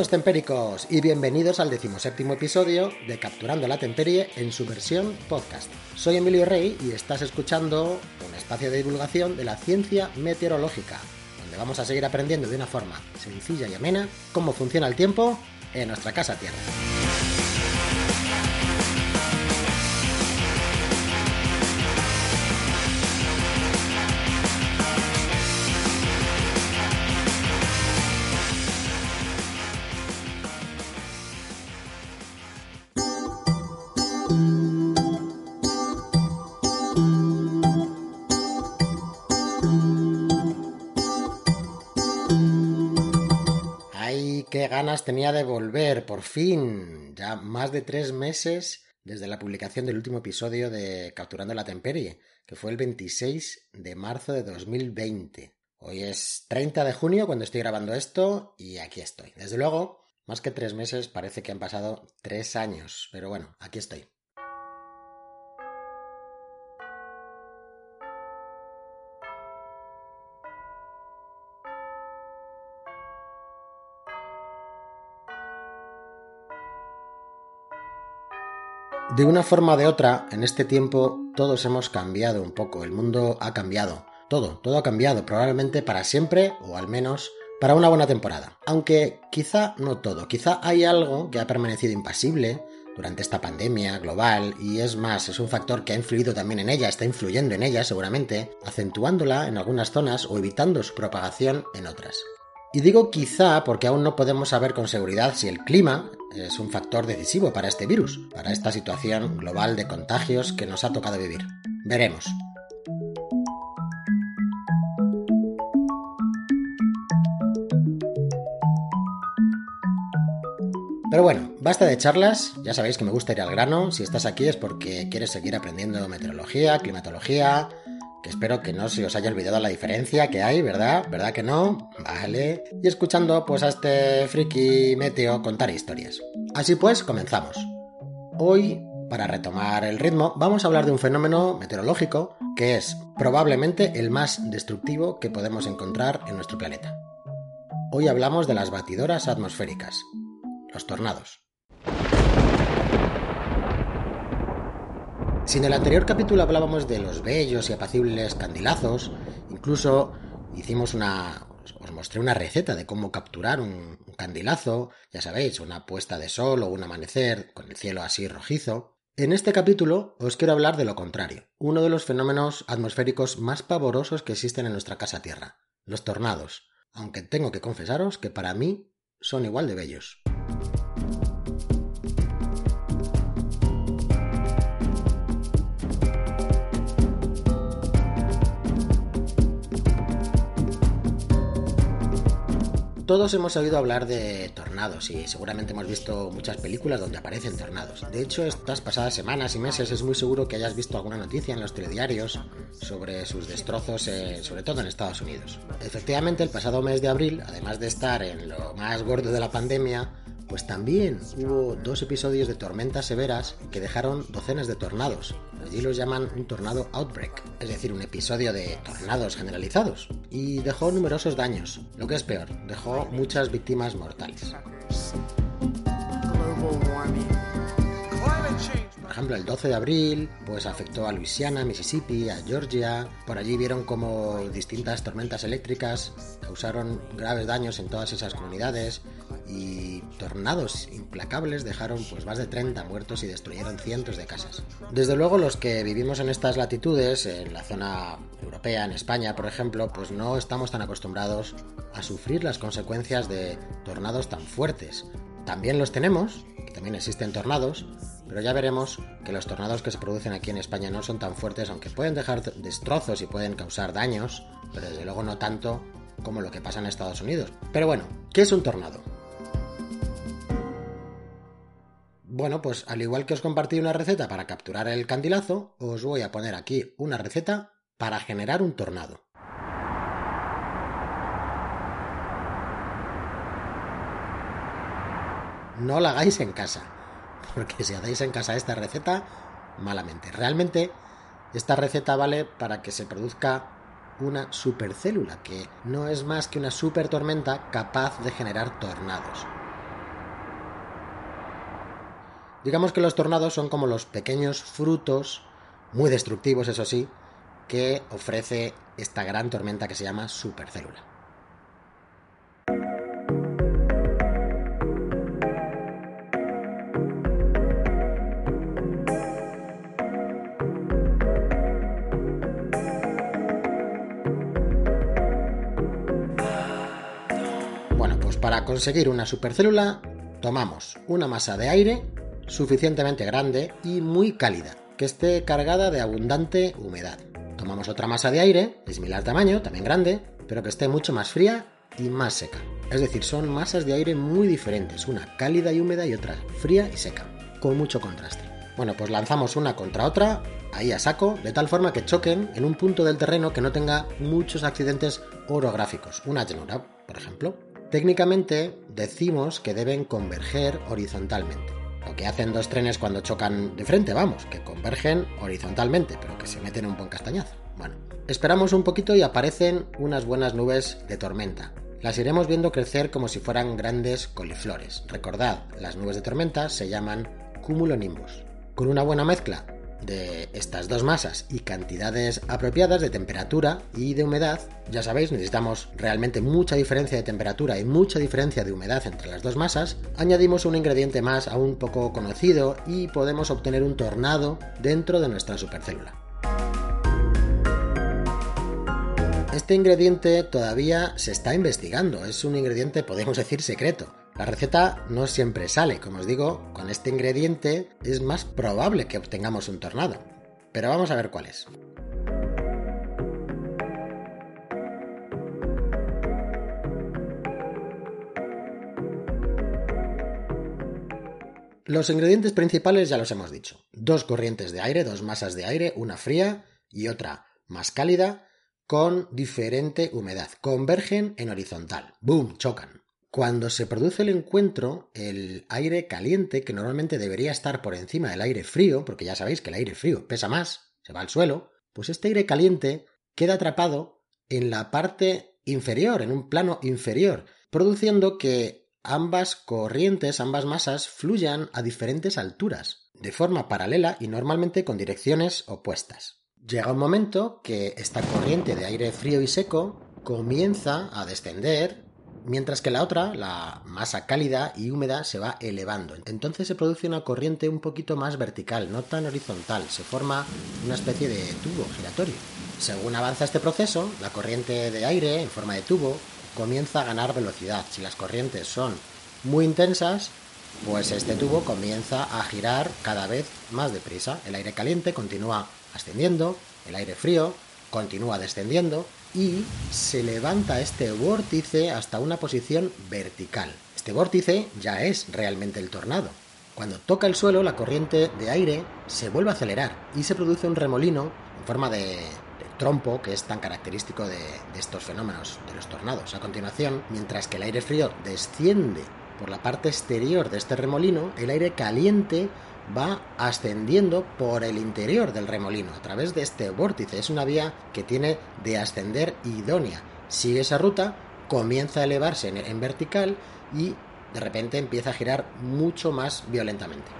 Saludos tempéricos y bienvenidos al decimoséptimo episodio de Capturando la Temperie en su versión podcast. Soy Emilio Rey y estás escuchando un espacio de divulgación de la ciencia meteorológica, donde vamos a seguir aprendiendo de una forma sencilla y amena cómo funciona el tiempo en nuestra casa Tierra. Ganas tenía de volver, por fin. Ya más de tres meses desde la publicación del último episodio de Capturando la Temperie, que fue el 26 de marzo de 2020. Hoy es 30 de junio cuando estoy grabando esto y aquí estoy. Desde luego, más que tres meses, parece que han pasado tres años, pero bueno, aquí estoy. De una forma o de otra, en este tiempo todos hemos cambiado un poco, el mundo ha cambiado, todo, todo ha cambiado, probablemente para siempre o al menos para una buena temporada. Aunque quizá no todo, quizá hay algo que ha permanecido impasible durante esta pandemia global y es más, es un factor que ha influido también en ella, está influyendo en ella seguramente, acentuándola en algunas zonas o evitando su propagación en otras. Y digo quizá porque aún no podemos saber con seguridad si el clima es un factor decisivo para este virus, para esta situación global de contagios que nos ha tocado vivir. Veremos. Pero bueno, basta de charlas, ya sabéis que me gusta ir al grano, si estás aquí es porque quieres seguir aprendiendo meteorología, climatología, espero que no se os haya olvidado la diferencia que hay, ¿verdad? ¿Verdad que no? Vale. Y escuchando pues a este friki meteo contar historias. Así pues, comenzamos. Hoy, para retomar el ritmo, vamos a hablar de un fenómeno meteorológico que es probablemente el más destructivo que podemos encontrar en nuestro planeta. Hoy hablamos de las batidoras atmosféricas, los tornados. Si en el anterior capítulo hablábamos de los bellos y apacibles candilazos, incluso hicimos una... os mostré una receta de cómo capturar un, un candilazo, ya sabéis, una puesta de sol o un amanecer con el cielo así rojizo. En este capítulo os quiero hablar de lo contrario, uno de los fenómenos atmosféricos más pavorosos que existen en nuestra casa Tierra, los tornados, aunque tengo que confesaros que para mí son igual de bellos. Todos hemos oído hablar de tornados y seguramente hemos visto muchas películas donde aparecen tornados. De hecho, estas pasadas semanas y meses es muy seguro que hayas visto alguna noticia en los telediarios sobre sus destrozos, eh, sobre todo en Estados Unidos. Efectivamente, el pasado mes de abril, además de estar en lo más gordo de la pandemia, pues también hubo dos episodios de tormentas severas que dejaron docenas de tornados. Allí los llaman un tornado outbreak, es decir, un episodio de tornados generalizados. Y dejó numerosos daños. Lo que es peor, dejó muchas víctimas mortales. Por ejemplo, el 12 de abril, pues afectó a Luisiana, Mississippi, a Georgia. Por allí vieron como distintas tormentas eléctricas causaron graves daños en todas esas comunidades y tornados implacables dejaron pues más de 30 muertos y destruyeron cientos de casas. Desde luego los que vivimos en estas latitudes, en la zona europea, en España por ejemplo, pues no estamos tan acostumbrados a sufrir las consecuencias de tornados tan fuertes. También los tenemos, también existen tornados, pero ya veremos que los tornados que se producen aquí en España no son tan fuertes, aunque pueden dejar destrozos y pueden causar daños, pero desde luego no tanto como lo que pasa en Estados Unidos. Pero bueno, ¿qué es un tornado? Bueno, pues al igual que os compartí una receta para capturar el candilazo, os voy a poner aquí una receta para generar un tornado. No la hagáis en casa, porque si hacéis en casa esta receta, malamente. Realmente, esta receta vale para que se produzca una supercélula, que no es más que una supertormenta capaz de generar tornados. Digamos que los tornados son como los pequeños frutos, muy destructivos eso sí, que ofrece esta gran tormenta que se llama supercélula. Para conseguir una supercélula tomamos una masa de aire suficientemente grande y muy cálida, que esté cargada de abundante humedad. Tomamos otra masa de aire, de similar tamaño, también grande, pero que esté mucho más fría y más seca. Es decir, son masas de aire muy diferentes, una cálida y húmeda y otra fría y seca, con mucho contraste. Bueno, pues lanzamos una contra otra, ahí a saco, de tal forma que choquen en un punto del terreno que no tenga muchos accidentes orográficos, una llanura, por ejemplo. Técnicamente decimos que deben converger horizontalmente. Lo que hacen dos trenes cuando chocan de frente, vamos, que convergen horizontalmente, pero que se meten un buen castañazo. Bueno, esperamos un poquito y aparecen unas buenas nubes de tormenta. Las iremos viendo crecer como si fueran grandes coliflores. Recordad, las nubes de tormenta se llaman cumulonimbus. Con una buena mezcla de estas dos masas y cantidades apropiadas de temperatura y de humedad, ya sabéis, necesitamos realmente mucha diferencia de temperatura y mucha diferencia de humedad entre las dos masas, añadimos un ingrediente más aún poco conocido y podemos obtener un tornado dentro de nuestra supercélula. Este ingrediente todavía se está investigando, es un ingrediente podemos decir secreto, la receta no siempre sale, como os digo, con este ingrediente es más probable que obtengamos un tornado. Pero vamos a ver cuál es. Los ingredientes principales ya los hemos dicho. Dos corrientes de aire, dos masas de aire, una fría y otra más cálida, con diferente humedad. Convergen en horizontal. ¡Boom! Chocan. Cuando se produce el encuentro, el aire caliente, que normalmente debería estar por encima del aire frío, porque ya sabéis que el aire frío pesa más, se va al suelo, pues este aire caliente queda atrapado en la parte inferior, en un plano inferior, produciendo que ambas corrientes, ambas masas, fluyan a diferentes alturas, de forma paralela y normalmente con direcciones opuestas. Llega un momento que esta corriente de aire frío y seco comienza a descender mientras que la otra, la masa cálida y húmeda, se va elevando. Entonces se produce una corriente un poquito más vertical, no tan horizontal, se forma una especie de tubo giratorio. Según avanza este proceso, la corriente de aire en forma de tubo comienza a ganar velocidad. Si las corrientes son muy intensas, pues este tubo comienza a girar cada vez más deprisa. El aire caliente continúa ascendiendo, el aire frío continúa descendiendo y se levanta este vórtice hasta una posición vertical. Este vórtice ya es realmente el tornado. Cuando toca el suelo, la corriente de aire se vuelve a acelerar y se produce un remolino en forma de, trompo que es tan característico de, estos fenómenos de los tornados. A continuación, mientras que el aire frío desciende por la parte exterior de este remolino, el aire caliente va ascendiendo por el interior del remolino a través de este vórtice. Es una vía que tiene de ascender idónea. Sigue esa ruta, comienza a elevarse en, vertical y de repente empieza a girar mucho más violentamente.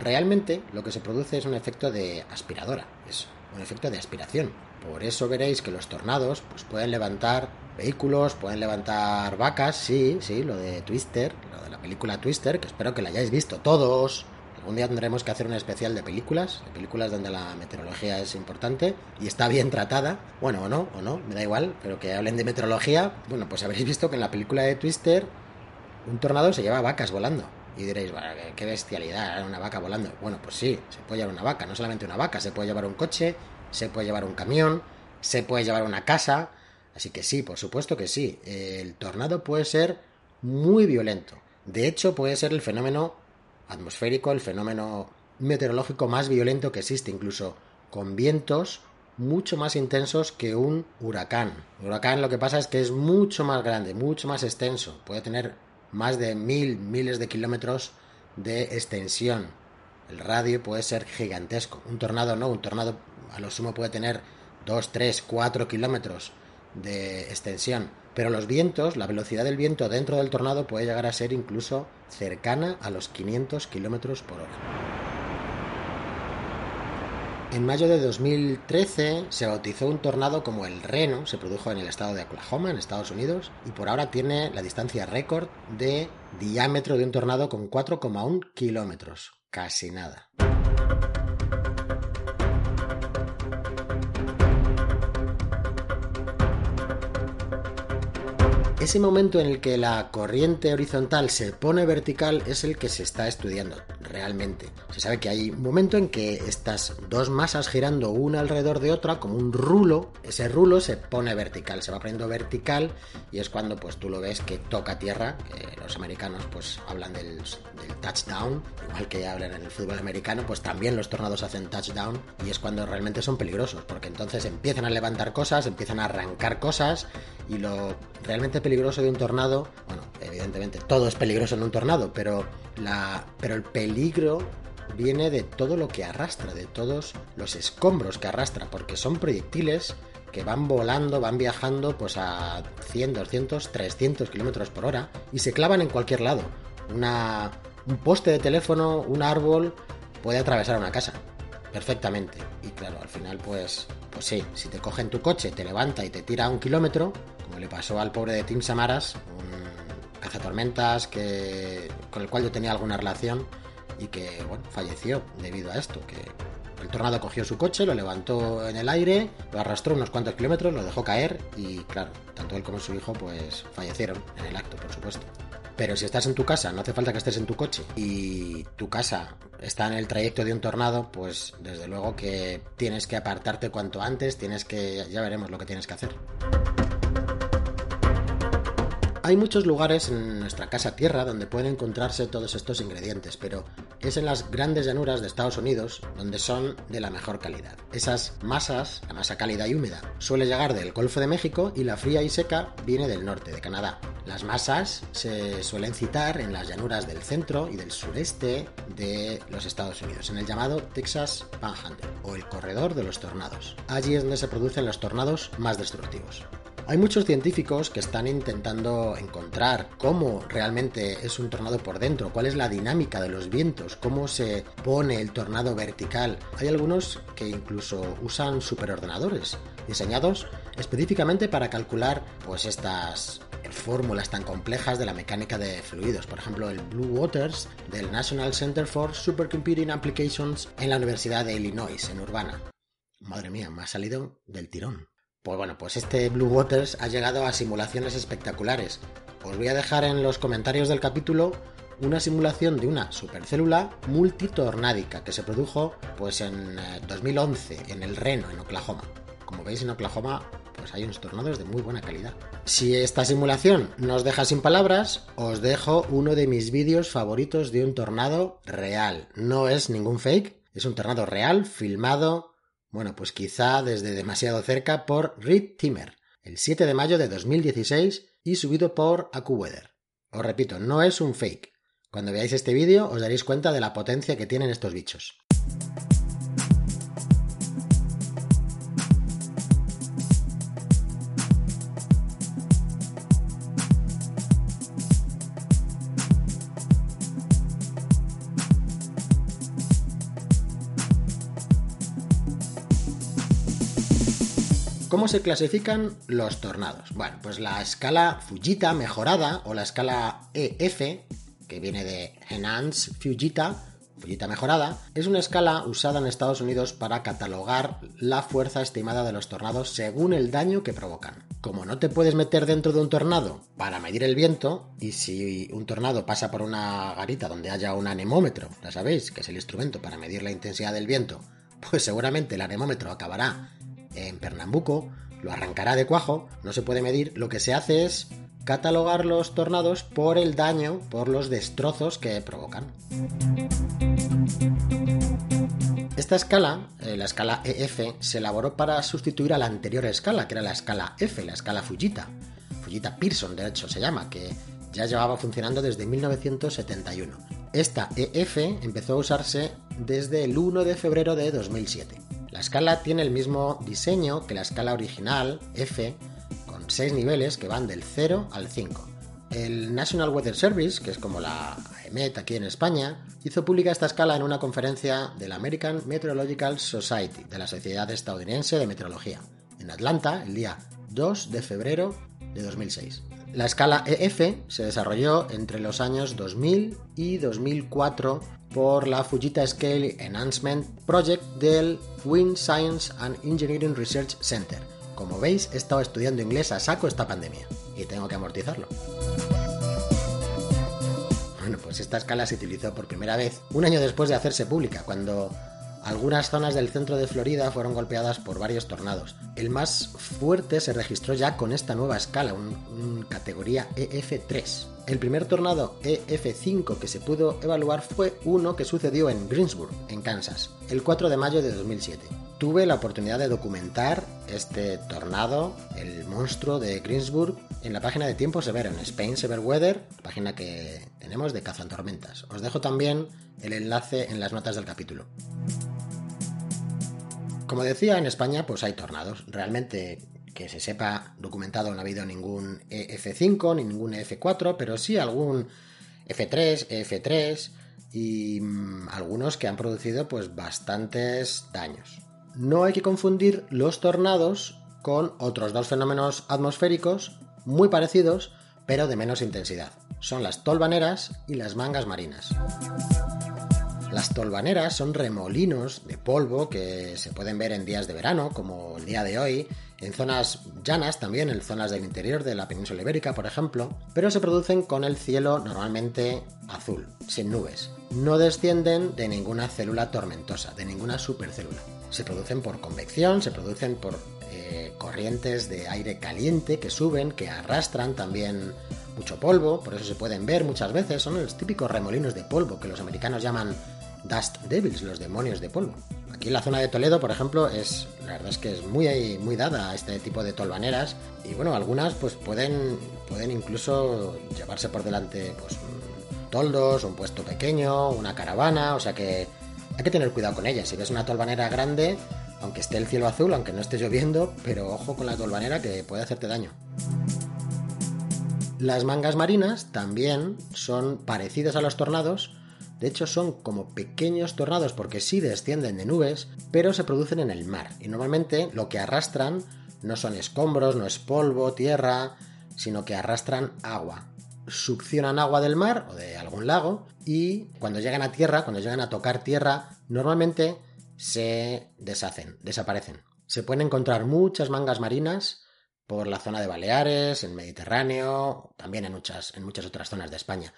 Realmente lo que se produce es un efecto de aspiradora, es un efecto de aspiración. Por eso veréis que los tornados pues, pueden levantar vehículos, pueden levantar vacas, sí, sí, lo de Twister, lo de la película Twister, que espero que la hayáis visto todos. Algún día tendremos que hacer un especial de películas, de películas donde la meteorología es importante y está bien tratada. Bueno, o no, o no, me da igual, pero que hablen de meteorología. Bueno, pues habréis visto que en la película de Twister un tornado se lleva vacas volando. Y diréis, qué bestialidad, una vaca volando. Bueno, pues sí, se puede llevar una vaca, no solamente una vaca, se puede llevar un coche, se puede llevar un camión, se puede llevar una casa, Así que sí, por supuesto que sí. El tornado puede ser muy violento. De hecho, puede ser el fenómeno atmosférico, el fenómeno meteorológico más violento que existe, incluso con vientos mucho más intensos que un huracán. Un huracán lo que pasa es que es mucho más grande, mucho más extenso. Puede tener más de mil, miles de kilómetros de extensión. El radio puede ser gigantesco. Un tornado no, un tornado a lo sumo puede tener 2, 3, 4 kilómetros de extensión. Pero los vientos, la velocidad del viento dentro del tornado puede llegar a ser incluso cercana a los 500 kilómetros por hora. En mayo de 2013 se bautizó un tornado como el Reno, se produjo en el estado de Oklahoma, en Estados Unidos, y por ahora tiene la distancia récord de diámetro de un tornado con 4,1 kilómetros. Casi nada. Ese momento en el que la corriente horizontal se pone vertical es el que se está estudiando realmente. Se sabe que hay un momento en que estas dos masas girando una alrededor de otra como un rulo, ese rulo se pone vertical, se va poniendo vertical y es cuando pues tú lo ves que toca tierra, los americanos pues hablan del, del touchdown, igual que hablan en el fútbol americano, pues también los tornados hacen touchdown y es cuando realmente son peligrosos, porque entonces empiezan a levantar cosas, empiezan a arrancar cosas y lo realmente peligroso de un tornado, bueno, evidentemente todo es peligroso en un tornado, pero, la, pero el peligro viene de todo lo que arrastra, de todos los escombros que arrastra, porque son proyectiles que van volando, van viajando pues a 100, 200, 300 kilómetros por hora y se clavan en cualquier lado. Una, un poste de teléfono, un árbol, puede atravesar una casa perfectamente. Y claro, al final pues, pues sí, si te cogen tu coche, te levanta y te tira un kilómetro, como le pasó al pobre de Tim Samaras, un cazatormentas que, con el cual yo tenía alguna relación y que bueno, falleció debido a esto, que el tornado cogió su coche, lo levantó en el aire, lo arrastró unos cuantos kilómetros, lo dejó caer y claro, tanto él como su hijo pues fallecieron en el acto, por supuesto. Pero si estás en tu casa, no hace falta que estés en tu coche y tu casa está en el trayecto de un tornado, pues desde luego que tienes que apartarte cuanto antes, tienes que ya veremos lo que tienes que hacer. Hay muchos lugares en nuestra casa tierra donde pueden encontrarse todos estos ingredientes, pero es en las grandes llanuras de Estados Unidos donde son de la mejor calidad. Esas masas, la masa cálida y húmeda, suele llegar del Golfo de México y la fría y seca viene del norte de Canadá. Las masas se suelen citar en las llanuras del centro y del sureste de los Estados Unidos, en el llamado Texas Panhandle o el corredor de los tornados. Allí es donde se producen los tornados más destructivos. Hay muchos científicos que están intentando encontrar cómo realmente es un tornado por dentro, cuál es la dinámica de los vientos, cómo se pone el tornado vertical. Hay algunos que incluso usan superordenadores diseñados específicamente para calcular pues estas fórmulas tan complejas de la mecánica de fluidos. Por ejemplo, el Blue Waters del National Center for Supercomputing Applications en la Universidad de Illinois, en Urbana. Madre mía, me ha salido del tirón. Pues bueno, pues este Blue Waters ha llegado a simulaciones espectaculares. Os voy a dejar en los comentarios del capítulo una simulación de una supercélula multitornádica que se produjo pues en 2011 eh, en el Reno, en Oklahoma. Como veis en Oklahoma pues hay unos tornados de muy buena calidad. Si esta simulación no os deja sin palabras, os dejo uno de mis vídeos favoritos de un tornado real. No es ningún fake, es un tornado real filmado bueno, pues quizá desde demasiado cerca por Reed Timmer, el 7 de mayo de 2016 y subido por AcuWeather. Os repito, no es un fake. Cuando veáis este vídeo os daréis cuenta de la potencia que tienen estos bichos. ¿Cómo se clasifican los tornados? Bueno, pues la escala Fujita mejorada o la escala EF, que viene de Enhanced Fujita, Fujita mejorada, es una escala usada en Estados Unidos para catalogar la fuerza estimada de los tornados según el daño que provocan. Como no te puedes meter dentro de un tornado para medir el viento, y si un tornado pasa por una garita donde haya un anemómetro, ya sabéis, que es el instrumento para medir la intensidad del viento, pues seguramente el anemómetro acabará en Pernambuco, lo arrancará de cuajo, no se puede medir, lo que se hace es catalogar los tornados por el daño, por los destrozos que provocan. Esta escala, eh, la escala EF, se elaboró para sustituir a la anterior escala, que era la escala F, la escala Fujita. Fujita Pearson, de hecho, se llama, que ya llevaba funcionando desde 1971. Esta EF empezó a usarse desde el 1 de febrero de 2007. La escala tiene el mismo diseño que la escala original, F, con seis niveles que van del 0 al 5. El National Weather Service, que es como la EMET aquí en España, hizo pública esta escala en una conferencia de la American Meteorological Society, de la Sociedad Estadounidense de Meteorología, en Atlanta, el día 2 de febrero de 2006. La escala EF se desarrolló entre los años 2000 y 2004 por la Fujita Scale Enhancement Project del Wind Science and Engineering Research Center. Como veis, he estado estudiando inglés a saco esta pandemia y tengo que amortizarlo. Bueno, pues esta escala se utilizó por primera vez un año después de hacerse pública, cuando algunas zonas del centro de Florida fueron golpeadas por varios tornados. El más fuerte se registró ya con esta nueva escala, un, categoría EF3. El primer tornado EF5 que se pudo evaluar fue uno que sucedió en Greensburg, en Kansas, el 4 de mayo de 2007. Tuve la oportunidad de documentar este tornado, el monstruo de Greensburg, en la página de Tiempo Severo, en Spain Severe Weather, página que tenemos de cazantormentas. Os dejo también el enlace en las notas del capítulo. Como decía, en España pues hay tornados. Realmente que se sepa documentado no ha habido ningún EF5 ni ningún EF4, pero sí algún F3, EF3 y mm, algunos que han producido pues bastantes daños. No hay que confundir los tornados con otros dos fenómenos atmosféricos muy parecidos, pero de menos intensidad. Son las tolvaneras y las mangas marinas. Las tolvaneras son remolinos de polvo que se pueden ver en días de verano, como el día de hoy, en zonas llanas también, en zonas del interior de la península ibérica, por ejemplo, pero se producen con el cielo normalmente azul, sin nubes. No descienden de ninguna célula tormentosa, de ninguna supercélula. Se producen por convección, se producen por eh, corrientes de aire caliente que suben, que arrastran también mucho polvo, por eso se pueden ver muchas veces, son los típicos remolinos de polvo que los americanos llaman Dust Devils, los demonios de polvo. Aquí en la zona de Toledo, por ejemplo, es la verdad es que es muy, muy dada a este tipo de tolvaneras y bueno, algunas pues pueden, pueden incluso llevarse por delante pues toldos, un puesto pequeño, una caravana, o sea que hay que tener cuidado con ellas. Si ves una tolvanera grande, aunque esté el cielo azul, aunque no esté lloviendo, pero ojo con la tolvanera que puede hacerte daño. Las mangas marinas también son parecidas a los tornados, de hecho, son como pequeños tornados porque sí descienden de nubes, pero se producen en el mar. Y normalmente lo que arrastran no son escombros, no es polvo, tierra, sino que arrastran agua. Succionan agua del mar o de algún lago y cuando llegan a tierra, cuando llegan a tocar tierra, normalmente se deshacen, desaparecen. Se pueden encontrar muchas mangas marinas por la zona de Baleares, en Mediterráneo, también en muchas, en muchas otras zonas de España.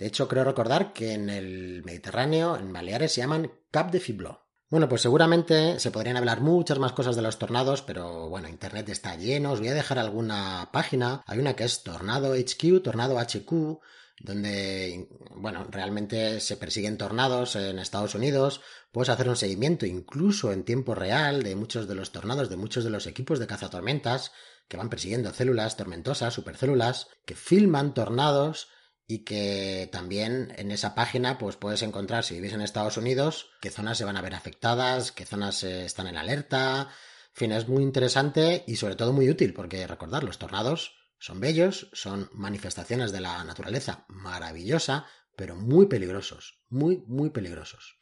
De hecho, creo recordar que en el Mediterráneo, en Baleares, se llaman Cap de Fibló. Bueno, pues seguramente se podrían hablar muchas más cosas de los tornados, pero bueno, Internet está lleno. Os voy a dejar alguna página. Hay una que es Tornado HQ, Tornado HQ, donde, bueno, realmente se persiguen tornados en Estados Unidos. Puedes hacer un seguimiento incluso en tiempo real de muchos de los tornados, de muchos de los equipos de cazatormentas que van persiguiendo células tormentosas, supercélulas, que filman tornados y que también en esa página pues puedes encontrar si vivís en Estados Unidos qué zonas se van a ver afectadas, qué zonas eh, están en alerta. En fin, es muy interesante y sobre todo muy útil porque recordad, los tornados son bellos, son manifestaciones de la naturaleza maravillosa, pero muy peligrosos, muy, muy peligrosos.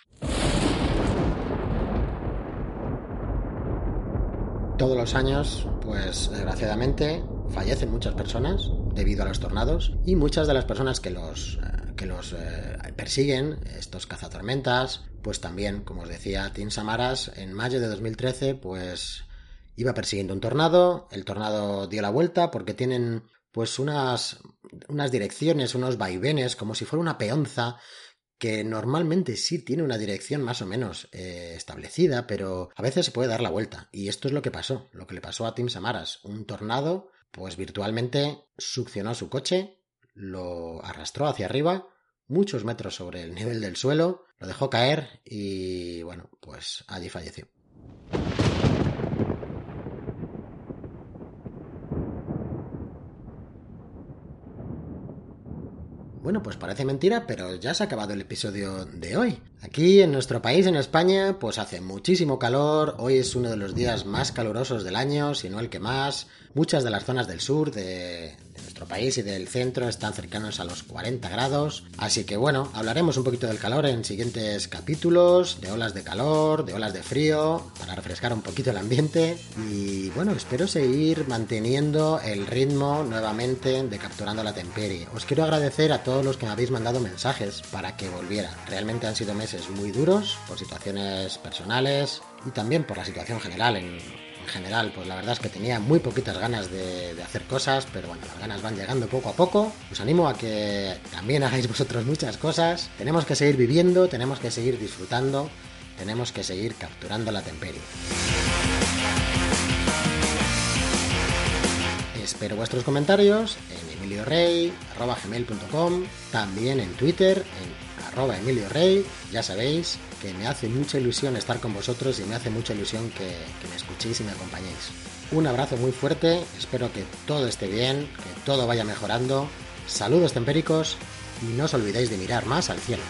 Todos los años, pues desgraciadamente, fallecen muchas personas debido a los tornados y muchas de las personas que los, eh, que los eh, persiguen, estos cazatormentas, pues también, como os decía, Tim Samaras en mayo de 2013 pues iba persiguiendo un tornado, el tornado dio la vuelta porque tienen pues unas, unas direcciones, unos vaivenes, como si fuera una peonza que normalmente sí tiene una dirección más o menos eh, establecida, pero a veces se puede dar la vuelta. Y esto es lo que pasó, lo que le pasó a Tim Samaras. Un tornado pues virtualmente succionó su coche, lo arrastró hacia arriba, muchos metros sobre el nivel del suelo, lo dejó caer y bueno, pues allí falleció. Bueno, pues parece mentira, pero ya se ha acabado el episodio de hoy. Aquí en nuestro país, en España, pues hace muchísimo calor, hoy es uno de los días más calurosos del año, si no el que más. Muchas de las zonas del sur de, nuestro país y del centro están cercanos a los 40 grados. Así que bueno, hablaremos un poquito del calor en siguientes capítulos, de olas de calor, de olas de frío, para refrescar un poquito el ambiente. Y bueno, espero seguir manteniendo el ritmo nuevamente de capturando la temperie. Os quiero agradecer a todos los que me habéis mandado mensajes para que volviera. Realmente han sido meses muy duros por situaciones personales y también por la situación general en general, pues la verdad es que tenía muy poquitas ganas de, hacer cosas, pero bueno, las ganas van llegando poco a poco. Os animo a que también hagáis vosotros muchas cosas. Tenemos que seguir viviendo, tenemos que seguir disfrutando, tenemos que seguir capturando la temperie. Espero vuestros comentarios en emiliorey.com, también en Twitter, en arroba emiliorey, ya sabéis, que me hace mucha ilusión estar con vosotros y me hace mucha ilusión que, me escuchéis y me acompañéis. Un abrazo muy fuerte, espero que todo esté bien, que todo vaya mejorando. Saludos tempéricos y no os olvidéis de mirar más al cielo.